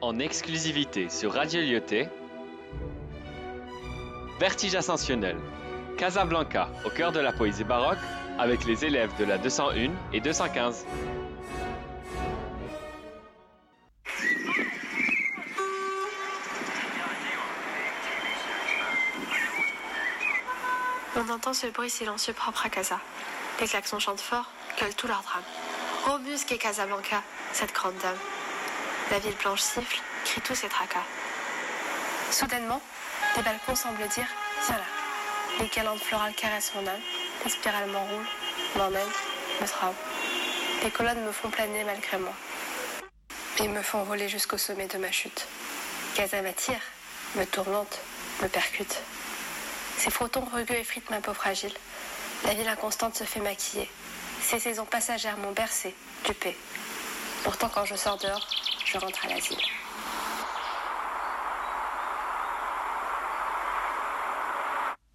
en exclusivité sur Radio Lyoté. Vertige ascensionnel. Casablanca, au cœur de la poésie baroque, avec les élèves de la 201 et 215. On entend ce bruit silencieux propre à Casa. Les klaxons chantent fort, gueulent tout leur drame. Robuste qu'est Casablanca, cette grande dame. La ville blanche siffle, crie tous ses tracas. Soudainement, des balcons semblent dire Viens là. Les galantes florales caressent mon âme, les spirales m'enroulent, m'emmènent, me trament. Les colonnes me font planer malgré moi. Et me font voler jusqu'au sommet de ma chute. Casa m'attire, me tourmente, me percute. Ses photons rugueux effritent ma peau fragile. La ville inconstante se fait maquiller. Ces saisons passagères m'ont bercé, dupé. Pourtant, quand je sors dehors, je rentre à l'asile.